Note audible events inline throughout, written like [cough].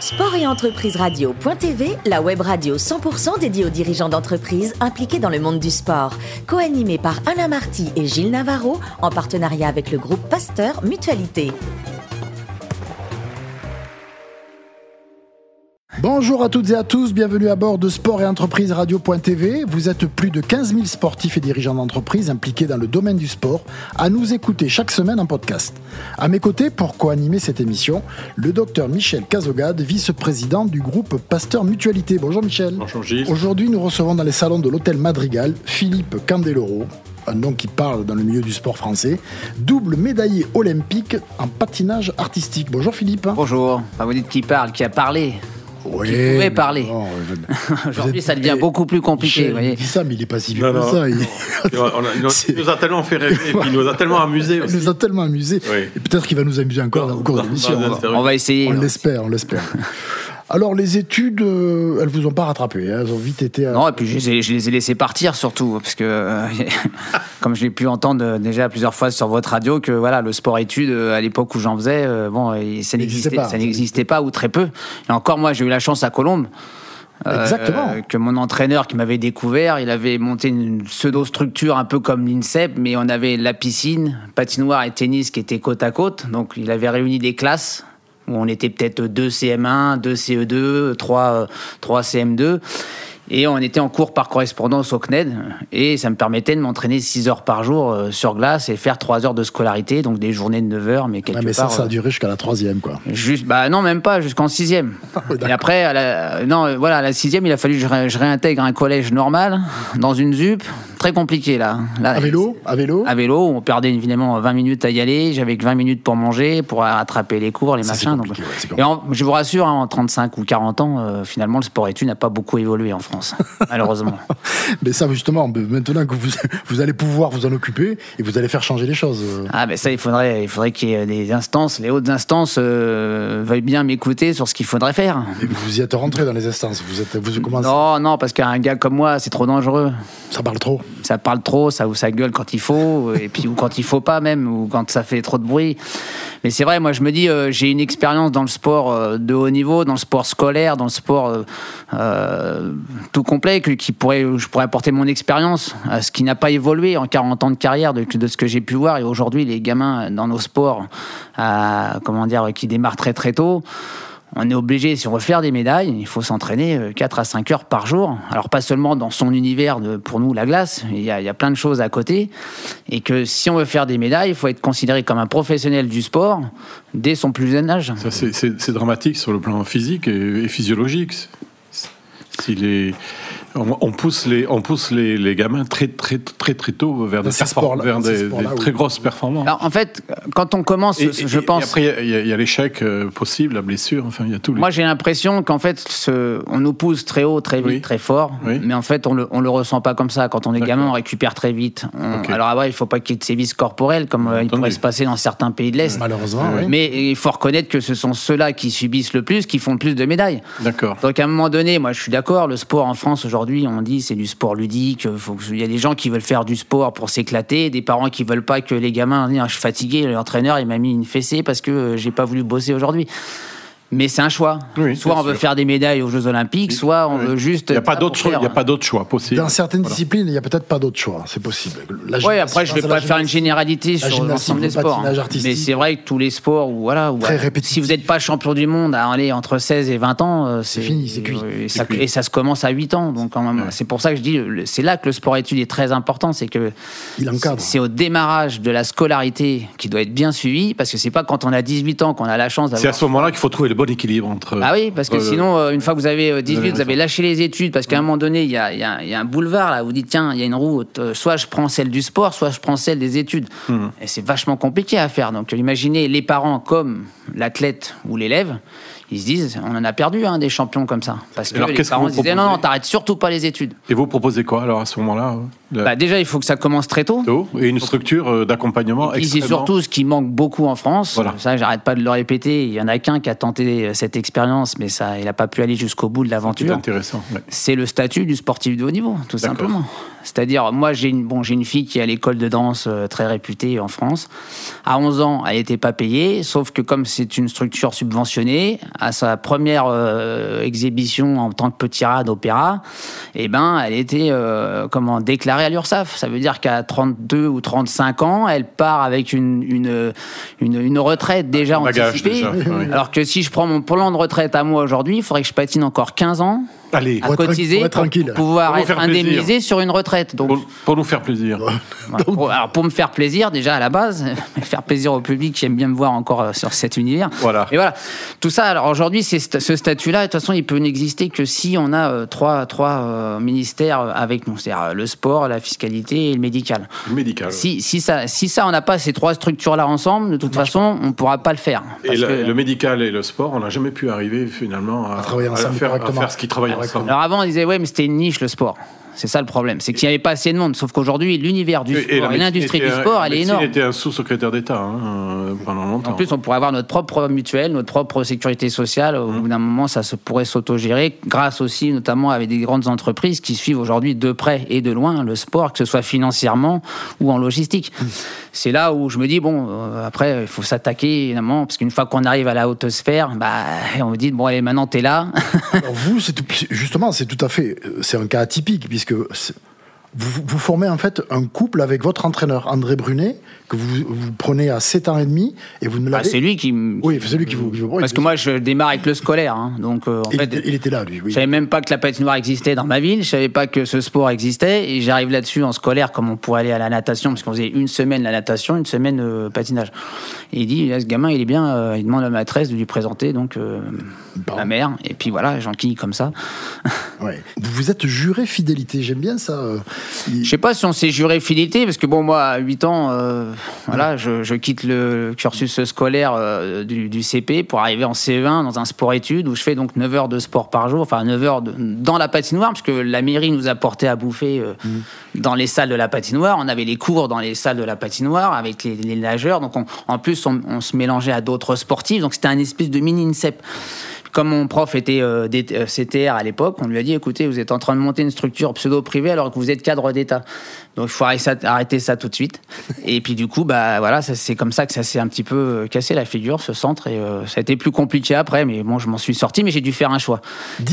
Sport et entreprise radio.tv, la web radio 100% dédiée aux dirigeants d'entreprises impliqués dans le monde du sport. Co-animée par Alain Marty et Gilles Navarro, en partenariat avec le groupe Pasteur Mutualité. Bonjour à toutes et à tous, bienvenue à bord de Sport et Entreprise Radio.tv. Vous êtes plus de 15 000 sportifs et dirigeants d'entreprise impliqués dans le domaine du sport à nous écouter chaque semaine en podcast. À mes côtés, pour co-animer cette émission, le docteur Michel Cazogade, vice-président du groupe Pasteur Mutualité. Bonjour Michel. Bonjour Gilles. Aujourd'hui, nous recevons dans les salons de l'hôtel Madrigal Philippe Candeloro, un nom qui parle dans le milieu du sport français, double médaillé olympique en patinage artistique. Bonjour Philippe. Bonjour. Pas vous dites qui parle, qui a parlé Oui, qui pouvait parler. [laughs] Aujourd'hui, ça devient beaucoup plus compliqué. Vous voyez. il dit ça, mais il est pas si vieux que ça. Il, nous- C'est- il nous a tellement fait rêver, et puis il nous a tellement amusé il nous a tellement amusé. Oui. Et peut-être qu'il va nous amuser encore au cours de l'émission. On va essayer. On l'espère, on l'espère. [laughs] Alors, les études, euh, elles vous ont pas rattrapé. hein, elles ont vite été. euh, Non, et puis je les, ai, je les ai laissés partir surtout, parce que, euh, [laughs] comme je l'ai pu entendre euh, déjà plusieurs fois sur votre radio, que voilà, le sport-études, euh, à l'époque où j'en faisais, euh, bon, ça n'existait pas. ça n'existait pas ou très peu. Et encore, moi, j'ai eu la chance à Colombes. euh, Exactement. que mon entraîneur qui m'avait découvert, il avait monté une pseudo-structure un peu comme l'INSEP, mais on avait la piscine, patinoire et tennis qui étaient côte à côte. Donc il avait réuni des classes où on était peut-être 2 CM1, 2 CE2, 3, 3 CM2. Et on était en cours par correspondance au CNED. Et ça me permettait de m'entraîner 6 heures par jour euh, sur glace et faire 3 heures de scolarité, donc des journées de 9 heures, mais quelque ouais, mais ça, part. ça a euh, duré jusqu'à la troisième, quoi. Juste, bah non, même pas, jusqu'en sixième. [laughs] oui, et après, à la, non, euh, voilà, à la sixième, il a fallu que je, ré- je réintègre un collège normal, dans une ZUP, très compliqué là. là À vélo À vélo À vélo, on perdait évidemment 20 minutes à y aller, j'avais que 20 minutes pour manger, pour rattraper les cours, les Ça, machins. Donc, ouais, et en- je vous rassure, hein, en 35 ou 40 ans, euh, finalement, le sport-études n'a pas beaucoup évolué en France, [laughs] malheureusement. [laughs] Mais ça, justement, maintenant que vous, [laughs] vous allez pouvoir vous en occuper et vous allez faire changer les choses. euh. Ah ben ça, il faudrait, il faudrait qu'il y ait des instances, les hautes instances euh, veuillent bien m'écouter sur ce qu'il faudrait faire. Vous y êtes rentré dans les instances. Vous êtes, vous commencez, Non, non, parce qu'un gars comme moi, c'est trop dangereux. ça parle trop. Ça parle trop, ça ou ça gueule quand il faut, et puis ou quand il faut pas même, ou quand ça fait trop de bruit. Mais c'est vrai, moi je me dis, euh, j'ai une expérience dans le sport euh, de haut niveau, dans le sport scolaire, dans le sport euh, tout complet, que- qui pourrait, je pourrais apporter mon expérience, à ce qui n'a pas évolué en 40 ans de carrière de, de ce que j'ai pu voir. Et aujourd'hui, les gamins dans nos sports, comment dire, qui démarrent très très tôt. On est obligé, si on veut faire des médailles, il faut s'entraîner euh, 4 à 5 heures par jour. Alors pas seulement dans son univers, de, pour nous, la glace, il y, a, plein de choses à côté. Et que si on veut faire des médailles, il faut être considéré comme un professionnel du sport dès son plus jeune âge. Ça, c'est- dramatique sur le plan physique et, et physiologique. Si les, on, on pousse les, on pousse les, les gamins très très très très tôt vers Dans des, perform- vers des, très grosses performances. Alors en fait, quand on commence, Et- je et- pense... Et après, il y a- y, y l'échec euh, possible, la blessure. Enfin, il y a tout. les- Moi, j'ai l'impression qu'en fait, ce- on nous pousse très haut, très vite, Oui. très fort, Oui. mais en fait, on le, on le ressent pas comme ça. Quand on est D'accord. gamin, on récupère très vite. On-. Alors après, il faut pas qu'il y ait de sévices corporels, comme euh, il pourrait se passer dans certains pays de l'Est. Malheureusement, oui. Mais il faut reconnaître que ce sont ceux-là qui subissent le plus, qui font le plus de médailles. D'accord. Donc à un moment donné, moi je suis d'accord, le sport en France aujourd'hui, on dit c'est du sport ludique, il y a des gens qui veulent faire du sport pour s'éclater, des parents qui veulent pas que les gamins Ah, je suis fatigué, l'entraîneur il m'a mis une fessée parce que euh, j'ai pas voulu bosser aujourd'hui. Mais c'est un choix. Oui, soit on veut faire des médailles aux Jeux Olympiques, soit on Oui. veut juste. Il n'y a pas d'autre choix. Il a pas d'autre choix possible. Dans certaines Voilà. disciplines, il n'y a peut-être pas d'autre choix. C'est possible. Oui, après, je vais pense à pas faire une généralité sur l'ensemble le des sports. artistique. Mais c'est vrai que tous les sports, où, voilà, où, Très répétitif. si vous n'êtes pas champion du monde à aller entre 16 et 20 ans, euh, c'est fini, c'est cuit. euh, Et, C'est ça, cuit. et ça se commence à 8 ans. Donc, quand même, Ouais. c'est pour ça que je dis, c'est là que le sport-études est très important. C'est que Il encadre. c'est au démarrage de la scolarité qui doit être bien suivi, parce que c'est pas quand on a 18 ans qu'on a la chance C'est à d'avoir. ce moment-là qu'il faut trouver le bon équilibre entre. Ah oui, parce que Euh, sinon, euh, une fois que vous avez euh, 18, avez vous avez lâché les études, parce qu'à un moment donné, il y a, y a- y a un boulevard, là, vous dites, tiens, il y a une route, euh, soit je prends celle du sport, soit je prends celle des études. Hmm. Et c'est vachement compliqué à faire. Donc, euh, imaginez les parents comme l'athlète ou l'élève, ils se disent, on en a perdu hein, des champions comme ça. Parce que Alors, les que parents se disaient, non, non, t'arrêtes surtout pas les études. Et vous proposez quoi alors à ce moment-là La- Bah, déjà, il faut que ça commence très tôt. tôt, et une structure euh, d'accompagnement Et c'est extrêmement... surtout ce qui manque beaucoup en France. Voilà. Ça, j'arrête pas de le répéter. Il y en a qu'un qui a tenté cette expérience, mais ça, il n'a pas pu aller jusqu'au bout de C'est l'aventure. intéressant. ouais. C'est le statut du sportif de haut niveau, tout simplement. C'est-à-dire, moi, j'ai une, bon, j'ai une fille qui est à l'école de danse euh, très réputée en France. À 11 ans, elle n'était pas payée, sauf que comme c'est une structure subventionnée, à sa première euh, exhibition en tant que petit rat d'opéra, eh ben, elle était euh, comment déclarée à l'URSSAF. Ça veut dire qu'à 32 ou 35 ans, elle part avec une, une, une, une retraite déjà anticipée. déjà, oui. Alors que si je prends mon plan de retraite à moi aujourd'hui, il faudrait que je patine encore 15 ans Allez, à Pour cotiser pour tranquille. pouvoir Pour être plaisir. indemnisé sur une retraite. Donc, pour, pour nous faire plaisir. Pour- alors pour me faire plaisir déjà à la base, [laughs] faire plaisir au public qui aime bien me voir encore euh, sur cet univers. Voilà. Et voilà, tout ça. Alors aujourd'hui, ce statut-là, de toute façon, il peut n'exister que si on a euh, trois, trois euh, ministères avec nous, c'est-à-dire le sport, la fiscalité et le médical. Médical. Si, si ça, si ça, on n'a pas ces trois structures-là ensemble, de toute façon, on ne pourra pas le faire. Et le, que- le médical et le sport, on n'a jamais pu arriver finalement à, travailler ensemble faire, à correctement. faire ce qu'ils travaillent ensemble. Alors avant, on disait, ouais, mais c'était une niche, le sport. C'est ça le problème. C'est qu'il n'y avait pas assez de monde. Sauf qu'aujourd'hui, l'univers du et sport et l'industrie du sport, elle est énorme. était un sous-secrétaire d'État hein, euh, pendant longtemps. En plus, on pourrait avoir notre propre mutuelle, notre propre sécurité sociale. Au Mmh. bout d'un moment, ça se pourrait s'autogérer, grâce aussi, notamment, avec des grandes entreprises qui suivent aujourd'hui de près et de loin le sport, que ce soit financièrement ou en logistique. Mmh. C'est là où je me dis, bon, euh, après, il faut s'attaquer, évidemment, parce qu'une fois qu'on arrive à la haute sphère, bah, on me dit, bon, allez, maintenant, t'es là. Alors vous, tout- justement, c'est tout à fait, euh, c'est un cas atypique puisque c'est- vous, vous formez en fait un couple avec votre entraîneur André Brunet que vous, vous prenez à 7 ans et demi et vous ne Bah, l'avez. c'est lui qui. Oui, c'est lui qui vous. qui vous- Parce que moi, je démarre avec le scolaire. hein. donc, euh, en il, fait, était, il était là, lui. Oui. Je savais même pas que la patinoire existait dans ma ville, je savais pas que ce sport existait, et j'arrive là-dessus en scolaire comme on pourrait aller à la natation, parce qu'on faisait une semaine la natation, une semaine euh, patinage. Et il dit, là, ce gamin, il est bien, euh, il demande à la maîtresse de lui présenter donc ma mère, et puis voilà, j'enquille comme ça. Ouais. Vous vous êtes juré fidélité, j'aime bien ça. il- Je sais pas si on s'est juré fidélité, parce que bon, moi, à 8 ans, voilà, je, je quitte le cursus scolaire euh, du, du CP pour arriver en CE1 dans un sport-études où je fais donc 9 heures de sport par jour, enfin 9 heures de- dans la patinoire, parce que la mairie nous apportait à bouffer euh, dans les salles de la patinoire. On avait les cours dans les salles de la patinoire avec les, les nageurs. Donc on- en plus, on, on se mélangeait à d'autres sportifs. Donc c'était un espèce de mini-INSEP. Comme mon prof était euh, euh, CTR à l'époque, on lui a dit écoutez, vous êtes en train de monter une structure pseudo-privée alors que vous êtes cadre d'État. Donc il faut arrêter ça, tout de suite. [laughs] Et puis du coup, bah voilà, c'est comme ça que ça s'est un petit peu euh, cassé la figure, ce centre. Et euh, ça a été plus compliqué après, mais bon, je m'en suis sorti, mais j'ai dû faire un choix.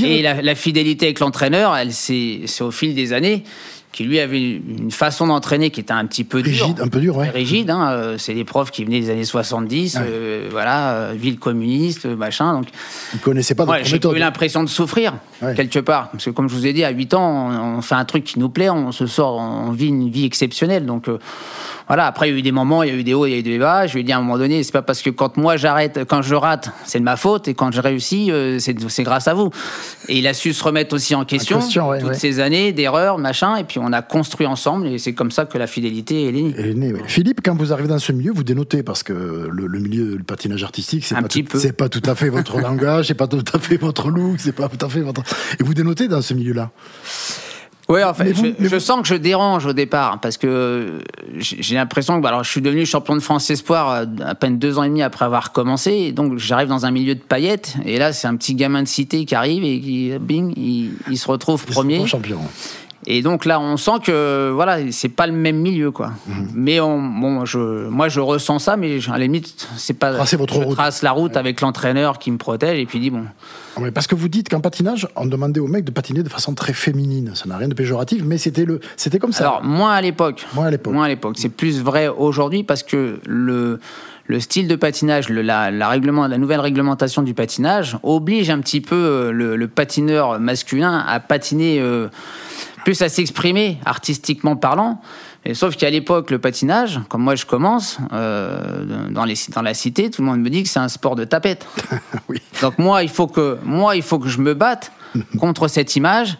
Et la, la fidélité avec l'entraîneur, elle, c'est au fil des années qui lui avait une façon d'entraîner qui était un petit peu dure. Rigide, un peu dur, ouais. Rigide, hein, euh, c'est des profs qui venaient des années 70, Ouais. euh, voilà, euh, ville communiste, machin. Donc, Ils ne connaissaient pas Ouais, j'ai eu l'impression de souffrir, Ouais. quelque part. Parce que, comme je vous ai dit, à 8 ans, on, fait un truc qui nous plaît, on se sort, on vit une vie exceptionnelle. Donc, euh, voilà, après, il y a eu des moments, il y a eu des hauts, il y a eu des bas. Je lui ai dit à un moment donné, c'est pas parce que quand moi j'arrête, quand je rate, c'est de ma faute, et quand je réussis, euh, c'est c'est grâce à vous. Et il a su se remettre aussi en question, question, ouais, toutes ouais. ces années d'erreurs, machin, et puis on a construit ensemble, et c'est comme ça que la fidélité est née. Est. Philippe, quand vous arrivez dans ce milieu, vous dénotez parce que le, le milieu du patinage artistique, c'est Un pas, petit tout- peu. c'est pas tout à fait votre [laughs] langage, c'est pas tout à fait votre look, c'est pas tout à fait votre. Et vous dénotez dans ce milieu-là. Oui, en fait, vous- je, mais je vous- sens que je dérange au départ parce que j'ai l'impression que bah, alors, je suis devenu champion de France Espoir euh, à peine deux ans et demi après avoir commencé. Et donc j'arrive dans un milieu de paillettes et là c'est un petit gamin de cité qui arrive et qui, bing, il, il se retrouve premier. Champion. Et donc là, on sent que voilà, c'est pas le même milieu, quoi. Mhm. Mais on, bon, je, moi, je ressens ça, mais à la limite, c'est pas. Tracez votre je route. trace la route avec l'entraîneur qui me protège et puis dit bon. Ouais, parce que vous dites qu'en patinage, on demandait aux mecs de patiner de façon très féminine. Ça n'a rien de péjoratif, mais c'était le, c'était comme ça. Alors moins à l'époque. Moins à l'époque. Moins à l'époque. C'est plus vrai aujourd'hui parce que le le style de patinage, le- la, la, règlement, la nouvelle réglementation du patinage oblige un petit peu euh, le, le patineur masculin à patiner euh, plus à s'exprimer artistiquement parlant. Et sauf qu'à l'époque, le patinage, comme moi je commence, euh, dans, les, dans la cité, tout le monde me dit que c'est un sport de tapette. [laughs] Oui. Donc moi, il faut que moi, il faut que je me batte [laughs] contre cette image,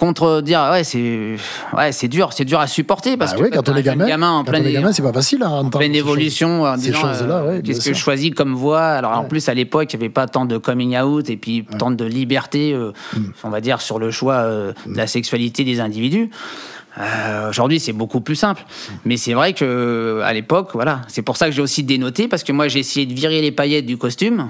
contre dire ouais c'est ouais c'est dur, c'est dur à supporter parce Bah que oui, quand on est gamin, gamin en pleine gamin, c'est pas facile à entendre. pleine ces évolution en disant, euh, ouais, qu'est-ce que je choisis comme voie? Alors en plus à l'époque il n'y avait pas tant de coming out et puis tant de liberté euh, Mm. on va dire sur le choix euh, de la sexualité des individus Euh, Aujourd'hui, c'est beaucoup plus simple. Mais c'est vrai que à l'époque, voilà, c'est pour ça que j'ai aussi dénoté parce que moi, j'ai essayé de virer les paillettes du costume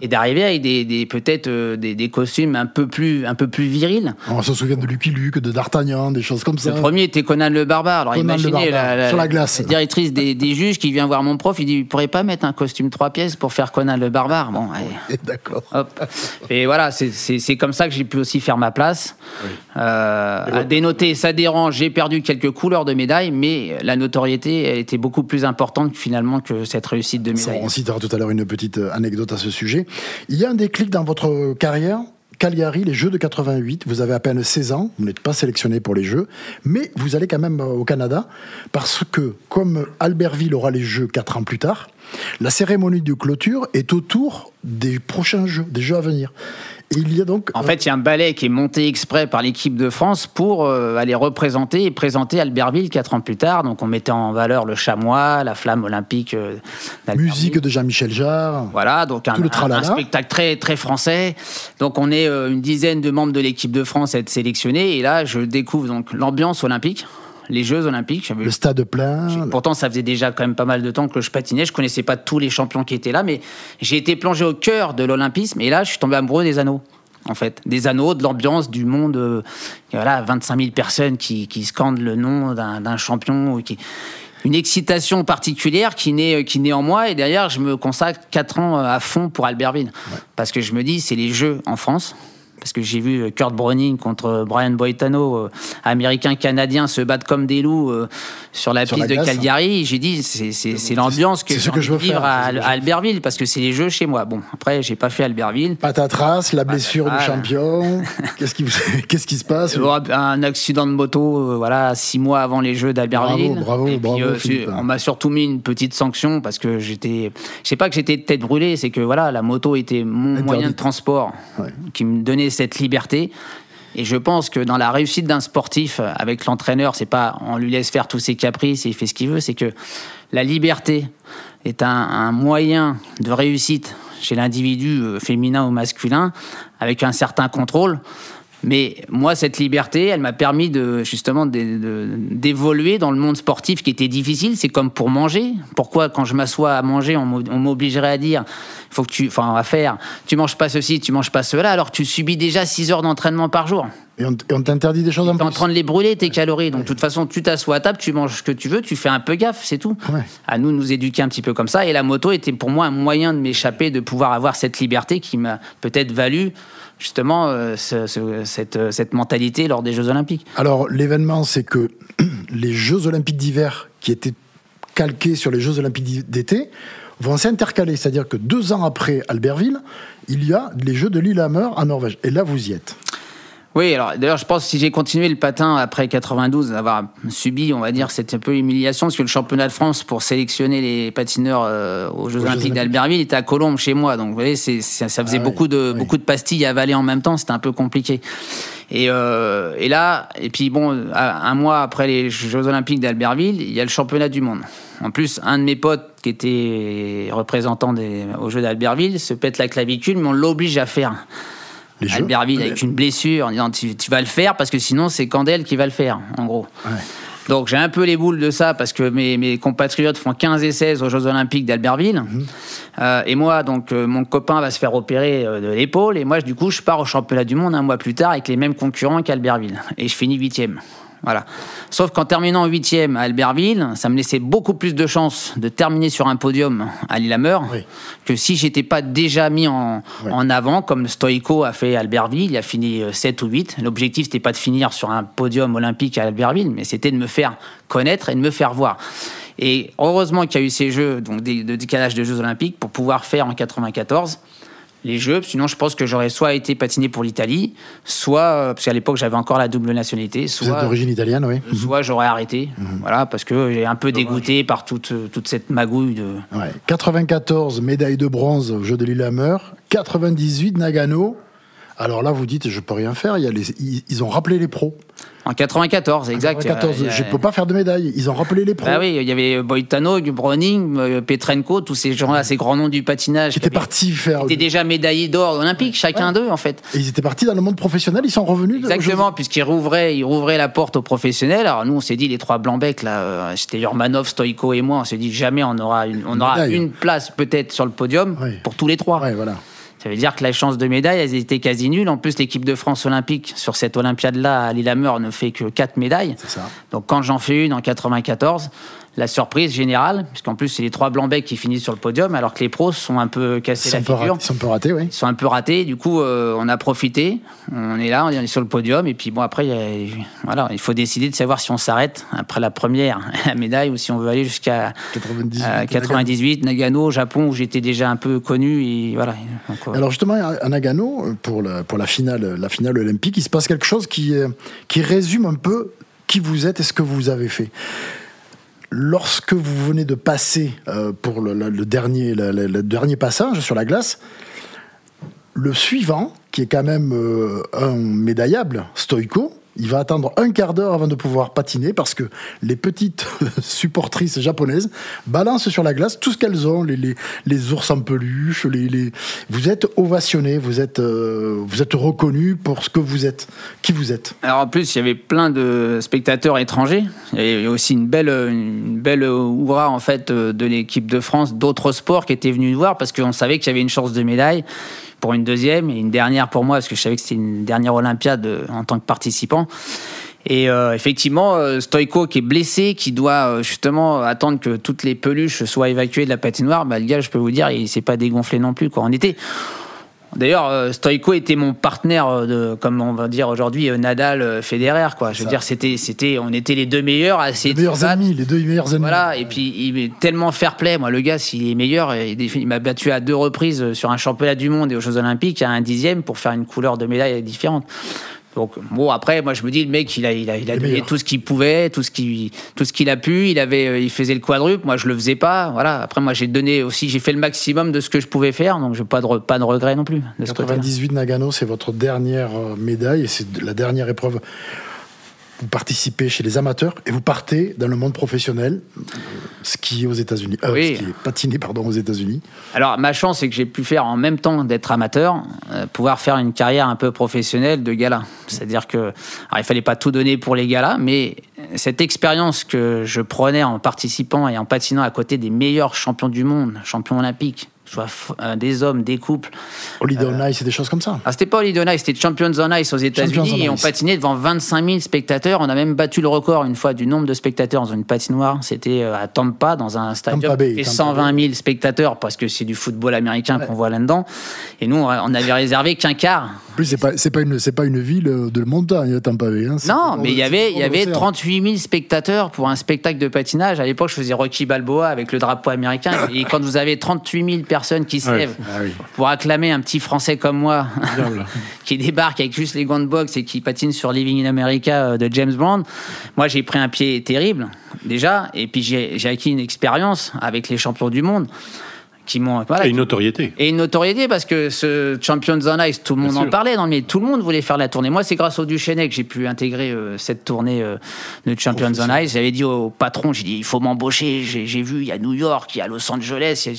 et d'arriver avec des, des- peut-être euh, des, des costumes un peu plus, un peu plus virils. On se souvient de Lucky Luke, de D'Artagnan, des choses comme ça. Le premier était Conan le barbare. Alors Conan le imaginez barbare, sur la glace. directrice des, des juges qui vient voir mon prof. Il dit, il pourrait pas mettre un costume trois pièces pour faire Conan le barbare? Bon, D'accord. Hop. Et voilà, c'est- c'est c'est comme ça que j'ai pu aussi faire ma place. Euh, à dénoter, ça dérange. J'ai perdu quelques couleurs de médailles, mais la notoriété elle était beaucoup plus importante finalement que cette réussite de Ça, médaille. on citera tout à l'heure une petite euh, anecdote à ce sujet. Il y a un déclic dans votre carrière. Cagliari, les Jeux de 88, vous avez à peine 16 ans, vous n'êtes pas sélectionné pour les Jeux, mais vous allez quand même euh, au Canada parce que, comme Albertville aura les Jeux 4 ans plus tard, la cérémonie de clôture est autour des prochains Jeux, des Jeux à venir. Et il y a donc. En fait, il y a un ballet qui est monté exprès par l'équipe de France pour euh, aller représenter et présenter Albertville quatre ans plus tard. Donc, on mettait en valeur le chamois, la flamme olympique euh, musique de Jean-Michel Jarre. Voilà, donc un spectacle très, très français. Donc on est euh, une dizaine de membres de l'équipe de France à être sélectionnés. Et là, je découvre donc l'ambiance olympique, les Jeux olympiques. J'avais- Le stade plein. Pourtant, ça faisait déjà quand même pas mal de temps que je patinais. Je connaissais pas tous les champions qui étaient là, mais j'ai été plongé au cœur de l'olympisme. Et là, je suis tombé amoureux des anneaux. En fait, des anneaux, de l'ambiance, du monde. euh, voilà, 25 000 personnes qui, qui scandent le nom d'un d'un champion. ou Qui, une excitation particulière qui naît, qui naît en moi. Et derrière, je me consacre 4 ans euh, à fond pour Albertville. Parce que je me dis, c'est les Jeux en France. Parce que j'ai vu euh, Kurt Browning contre Brian Boitano, euh, américain-canadien, se battre comme des loups euh, sur la Sur piste la de glace. Calgary. J'ai dit, c'est- l'ambiance que ce je veux vivre faire, à, Albertville, parce que c'est les Jeux chez moi. Bon, après, j'ai pas fait Albertville. Patatras, la blessure du Patatras. champion. [laughs] Qu'est-ce qui, [laughs] qu'est-ce qui se passe? Un accident de moto, euh, voilà, six mois avant les Jeux d'Albertville. Bravo, bravo, puis, bravo, euh, Philippe. on m'a surtout mis une petite sanction parce que j'étais, je sais pas que j'étais tête brûlée, c'est que voilà, la moto était mon Interdite. moyen de transport Ouais. qui me donnait cette liberté. Et je pense que dans la réussite d'un sportif avec l'entraîneur, c'est pas on lui laisse faire tous ses caprices et il fait ce qu'il veut, c'est que la liberté est un, un moyen de réussite chez l'individu euh, féminin ou masculin avec un certain contrôle. Mais moi, cette liberté, elle m'a permis de justement d'évoluer dans le monde sportif qui était difficile. C'est comme pour manger. Pourquoi, quand je m'assois à manger, on m'obligerait à dire, faut que tu, enfin, à faire, tu manges pas ceci, tu manges pas cela, alors tu subis déjà 6 heures d'entraînement par jour? Et on, et on t'interdit des choses en es en plus. train de les brûler, tes calories. Donc, de toute façon, tu t'assois à table, tu manges ce que tu veux, tu fais un peu gaffe, c'est tout. Ouais. À nous, de nous éduquer un petit peu comme ça. Et la moto était pour moi un moyen de m'échapper, de pouvoir avoir cette liberté qui m'a peut-être valu, justement, euh, ce- ce- cette, euh, cette mentalité lors des Jeux Olympiques. Alors, l'événement, c'est que [clears throat] les Jeux Olympiques d'hiver, qui étaient calqués sur les Jeux Olympiques d'été, vont s'intercaler. C'est-à-dire que deux ans après Albertville, il y a les Jeux de Lillehammer en Norvège. Et là, vous y êtes. Oui, alors d'ailleurs, je pense que si j'ai continué le patin après 92, avoir subi, on va dire, cette un peu humiliation, parce que le championnat de France pour sélectionner les patineurs euh, aux Jeux Olympiques d'Albertville était à Colombes chez moi. Donc, vous voyez, c'est, c'est- ça faisait Ah beaucoup, de, oui. beaucoup de pastilles à avaler en même temps, c'était un peu compliqué. Et, euh, et là, et puis bon, un mois après les Jeux Olympiques d'Albertville, il y a le championnat du monde. En plus, un de mes potes qui était représentant des, aux Jeux d'Albertville se pète la clavicule, mais on l'oblige à faire. Les Jeux. Albertville avec une blessure en disant tu, tu vas le faire parce que sinon c'est Candel qui va le faire en gros. Ouais. Donc j'ai un peu les boules de ça parce que mes, mes compatriotes font 15 et 16 aux Jeux Olympiques d'Albertville. Euh, et moi, donc euh, mon copain va se faire opérer euh, de l'épaule et moi du coup je pars au championnat du monde un mois plus tard avec les mêmes concurrents qu'Albertville et je finis huitième. Voilà. Sauf qu'en terminant huitième à Albertville, ça me laissait beaucoup plus de chances de terminer sur un podium à Lillehammer Oui. que si j'étais pas déjà mis en, en avant, comme Stoïco a fait à Albertville, il a fini euh, 7 ou 8. L'objectif, c'était pas de finir sur un podium olympique à Albertville, mais c'était de me faire connaître et de me faire voir. Et heureusement qu'il y a eu ces jeux donc de décalage de Jeux olympiques pour pouvoir faire en 94 les Jeux. Sinon, je pense que j'aurais soit été patiné pour l'Italie, soit, euh, parce qu'à l'époque, j'avais encore la double nationalité, Vous êtes soit, d'origine italienne, oui. [laughs] soit j'aurais arrêté. Voilà, parce que j'ai un peu dégoûté par toute, euh, toute cette magouille de, Ouais. 94, médaille de bronze aux Jeux de Lillehammer. 98, Nagano. Alors là, vous dites, je peux rien faire. Il y a les- ils, ils ont rappelé les pros. En 94, exact. 94, Euh, je peux pas faire de médaille. Ils ont rappelé les pros. Bah oui, il y avait Boitano, Browning, euh, Petrenko, tous ces gens-là, ces grands noms du patinage. Qui étaient partis faire. étaient déjà médaillés d'or olympique, chacun d'eux en fait. Et ils étaient partis dans le monde professionnel. Ils sont revenus. Exactement, puisqu'ils rouvraient, ils rouvraient la porte aux professionnels. Alors nous, on s'est dit les trois blancs becs là, euh, c'était Urmanov, Stoïko et moi. On s'est dit jamais on aura une, on aura une place peut-être sur le podium Oui. pour tous les trois. Ouais, voilà. Ça veut dire que la chance de médaille, elles étaient quasi nulles. En plus, l'équipe de France olympique sur cette Olympiade-là à Lillehammer ne fait que quatre médailles. C'est ça. Donc quand j'en fais une en 94, la surprise générale, puisqu'en plus c'est les trois blancs becs qui finissent sur le podium, alors que les pros sont un peu cassés la figure. ils sont un peu ratés, oui. Ils sont un peu ratés. Du coup, euh, on a profité. On est là, on est sur le podium. Et puis bon, après, il y a- voilà, il faut décider de savoir si on s'arrête après la première [laughs] la médaille ou si on veut aller jusqu'à 98. euh, 98, Nagano, Japon, où j'étais déjà un peu connu. Et voilà. Donc, euh, Alors justement, à Nagano, pour la, pour la finale, la finale olympique, il se passe quelque chose qui, euh, qui résume un peu qui vous êtes et ce que vous avez fait. Lorsque vous venez de passer euh, pour le, dernier passage sur la glace, le suivant, qui est quand même euh, un médaillable, Stoïko, il va attendre un quart d'heure avant de pouvoir patiner parce que les petites [laughs] supportrices japonaises balancent sur la glace tout ce qu'elles ont, les, les, ours en peluche, les, les... vous êtes ovationné, vous êtes, euh, êtes reconnu pour ce que vous êtes, qui vous êtes. Alors en plus, il y avait plein de spectateurs étrangers. Il y avait aussi une belle, une belle oura en fait euh, de l'équipe de France, d'autres sports qui étaient venus nous voir parce qu'on savait qu'il y avait une chance de médaille pour une deuxième et une dernière pour moi parce que je savais que c'était une dernière Olympiade euh, en tant que participant. Et euh, effectivement, euh, Stoïko qui est blessé, qui doit euh, justement attendre que toutes les peluches soient évacuées de la patinoire, bah, le gars, je peux vous dire, il s'est pas dégonflé non plus. Quoi. On était, D'ailleurs, euh, Stoïko était mon partenaire euh, de, comme on va dire aujourd'hui, euh, Nadal, Federer, quoi. Je veux Ça. dire, c'était, c'était, on était les deux meilleurs à Les meilleurs ennemis, les deux meilleurs ennemis. Voilà, et puis il est tellement fair play. Moi, le gars, s'il est meilleur, il, m'a battu à deux reprises sur un championnat du monde et aux Jeux Olympiques à un dixième pour faire une couleur de médaille différente. Donc bon, après, moi je me dis, le mec, il a, il a, il a Les donné tout ce qu'il pouvait, tout ce qu'il, tout ce qu'il a pu. Il avait, euh, il faisait le quadruple. Moi, je le faisais pas. Voilà. Après, moi, j'ai donné aussi, j'ai fait le maximum de ce que je pouvais faire. Donc, j'ai pas de, pas de regret non plus. De ce côté-là. 98 Nagano, c'est votre dernière euh, médaille et c'est la dernière épreuve. Vous participez chez les amateurs et vous partez dans le monde professionnel, skier aux États-Unis, euh, Oui. skier, patiner pardon aux États-Unis. Alors, ma chance, c'est que j'ai pu faire en même temps d'être amateur, euh, pouvoir faire une carrière un peu professionnelle de gala. C'est-à-dire que, alors, il fallait pas tout donner pour les galas, mais cette expérience que je prenais en participant et en patinant à côté des meilleurs champions du monde, champions olympiques, soit f- euh, des hommes, des couples. Holiday on Ice et des choses comme ça. Ah, c'était pas Holiday on Ice, c'était Champions on Ice aux États-Unis et on patinait devant 25 000 spectateurs. On a même battu le record une fois du nombre de spectateurs dans une patinoire. C'était euh, à Tampa, dans un stadium qui fait Tampa 120 000 spectateurs parce que c'est du football américain qu'on voit là-dedans. Et nous, on avait réservé qu'un quart. En plus, c'est pas, c'est pas une, c'est pas une ville euh, de montagne, Tampa Bay. Hein. Non, mais il y avait, c'est il au y bord de avait l'océan. 38 000 spectateurs pour un spectacle de patinage. À l'époque, je faisais Rocky Balboa avec le drapeau américain. Et quand vous avez 38 000 personnes qui se Ouais. lèvent Ah oui. pour acclamer un petit Français comme moi, [laughs] qui débarque avec juste les gants de boxe et qui patine sur Living in America euh, de James Bond, moi j'ai pris un pied terrible déjà. Et puis j'ai j'ai acquis une expérience avec les champions du monde qui m'ont voilà, Et une notoriété. et une notoriété parce que ce Champions on Ice, tout le monde Bien en sûr. parlait dans le milieu, tout le monde voulait faire la tournée. Moi, c'est grâce au Duchesnay que j'ai pu intégrer euh, cette tournée euh, de Champions on Ice. J'avais dit au patron, j'ai dit, il faut m'embaucher. J'ai j'ai vu, il y a New York, il y a Los Angeles. a-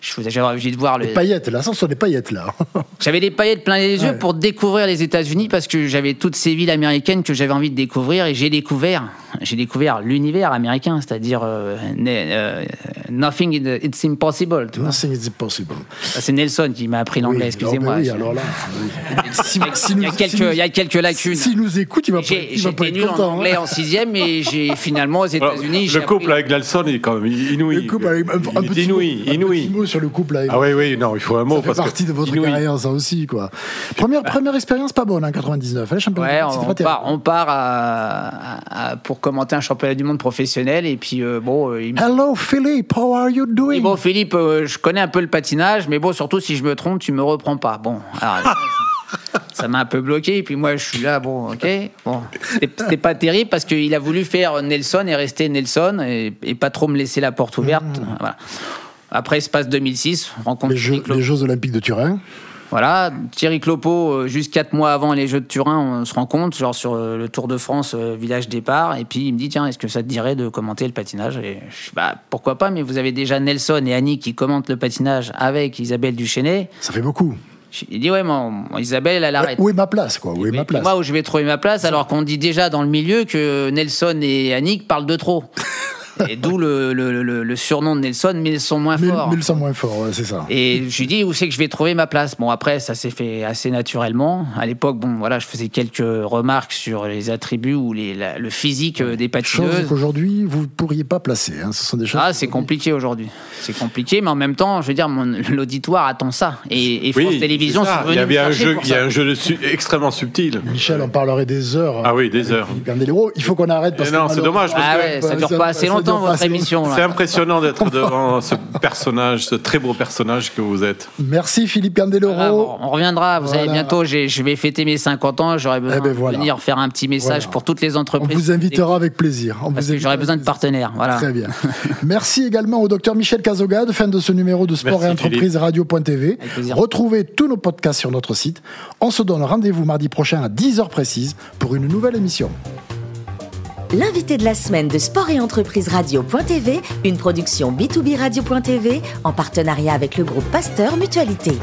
Je faisais- j'avais envie de voir le. Les paillettes, là, ça, ce sont des paillettes, là. [laughs] J'avais des paillettes plein les yeux Ouais. pour découvrir les États-Unis parce que j'avais toutes ces villes américaines que j'avais envie de découvrir et j'ai découvert, j'ai découvert l'univers américain, c'est-à-dire euh, euh, nothing is- it's impossible. tu vois. Nothing is possible. Ça, C'est Nelson qui m'a appris l'anglais, Oui, excusez-moi. alors, oui, Je- alors là. oui. Si- [laughs] Il y a- si il y nous- a quelques, si nous- il y a quelques lacunes. S'il nous écoute, il va pas, J'ai- il va pas en content. anglais hein. en sixième, mais j'ai [laughs] finalement aux États-Unis. le couple appris- avec Nelson est quand même inouï. Le couple, avec un, petit, inouï, mot, un petit mot sur le couple. Là, Ah oui, oui, non, il faut un mot. ça fait parce que- partie de votre inouï. carrière, ça aussi, quoi. Première, première expérience pas bonne, en 99. Hein, Ouais, monde, on, part, on part à- pour commenter un championnat du monde professionnel et puis euh, bon, euh, il me- Hello, Philippe, how are you doing? Et bon, Philippe, euh, je connais un peu le patinage, mais bon, surtout si je me trompe, tu me reprends pas. Bon, alors, [laughs] ça- m'a un peu bloqué. Et puis moi, je suis là, bon, ok. Bon, c'était pas terrible parce qu'il a voulu faire Nelson et rester Nelson et, et pas trop me laisser la porte ouverte. Voilà. Après, il se passe 2006, rencontre les, Jeux, les Jeux Olympiques de Turin. Voilà, Thierry Clopo, euh, juste quatre mois avant les Jeux de Turin, on se rend compte, genre sur euh, le Tour de France, euh, village départ, et puis il me dit tiens, est-ce que ça te dirait de commenter le patinage? Et je dis bah pourquoi pas, mais vous avez déjà Nelson et Annie qui commentent le patinage avec Isabelle Duchesnet. Ça fait beaucoup. Il dit ouais, mon Isabelle, elle arrête. Où est ma place, quoi? Où est Mais ma place? Moi, où je vais trouver ma place, alors qu'on dit déjà dans le milieu que Nelson et Annick parlent de trop. [laughs] Et d'où le, le- le- le surnom de Nelson, mais ils sont moins ils sont moins forts, ouais, c'est ça. Et je lui dis où c'est que je vais trouver ma place? Bon après ça s'est fait assez naturellement. À l'époque bon voilà je faisais quelques remarques sur les attributs ou les, la- le physique euh, des Chose patineuses. qu'aujourd'hui, vous ne pourriez pas placer. hein. Ce sont des choses. Ah c'est compliqué aujourd'hui. C'est compliqué mais en même temps je veux dire l'auditoire attend ça et, et France Oui, Télévisions sont Il y venus un jeu, il y a un jeu de su- extrêmement subtil. Michel, on parlerait des heures. Ah oui, des heures. Il faut qu'on arrête parce Eh non, que c'est dommage, parce Ah que- ouais ça dure pas assez longtemps votre émission. C'est impressionnant d'être devant ce personnage, ce très beau personnage que vous êtes. Merci Philippe bon, on reviendra, vous Voilà. savez, bientôt, je vais fêter mes 50 ans, j'aurais besoin Eh ben voilà. de venir faire un petit message Voilà. pour toutes les On entreprises. vous invitera avec plaisir. On Parce vous que j'aurais besoin de partenaires. Voilà. Très bien. [laughs] Merci également au docteur Michel Cazogade, fin de ce numéro de Sport Merci, et Entreprise Radio.tv. Retrouvez tous nos podcasts sur notre site. On se donne rendez-vous mardi prochain à 10h précise pour une nouvelle émission. L'invité de la semaine de Sport et Entreprise Radio.tv, une production B2B Radio.tv en partenariat avec le groupe Pasteur Mutualité.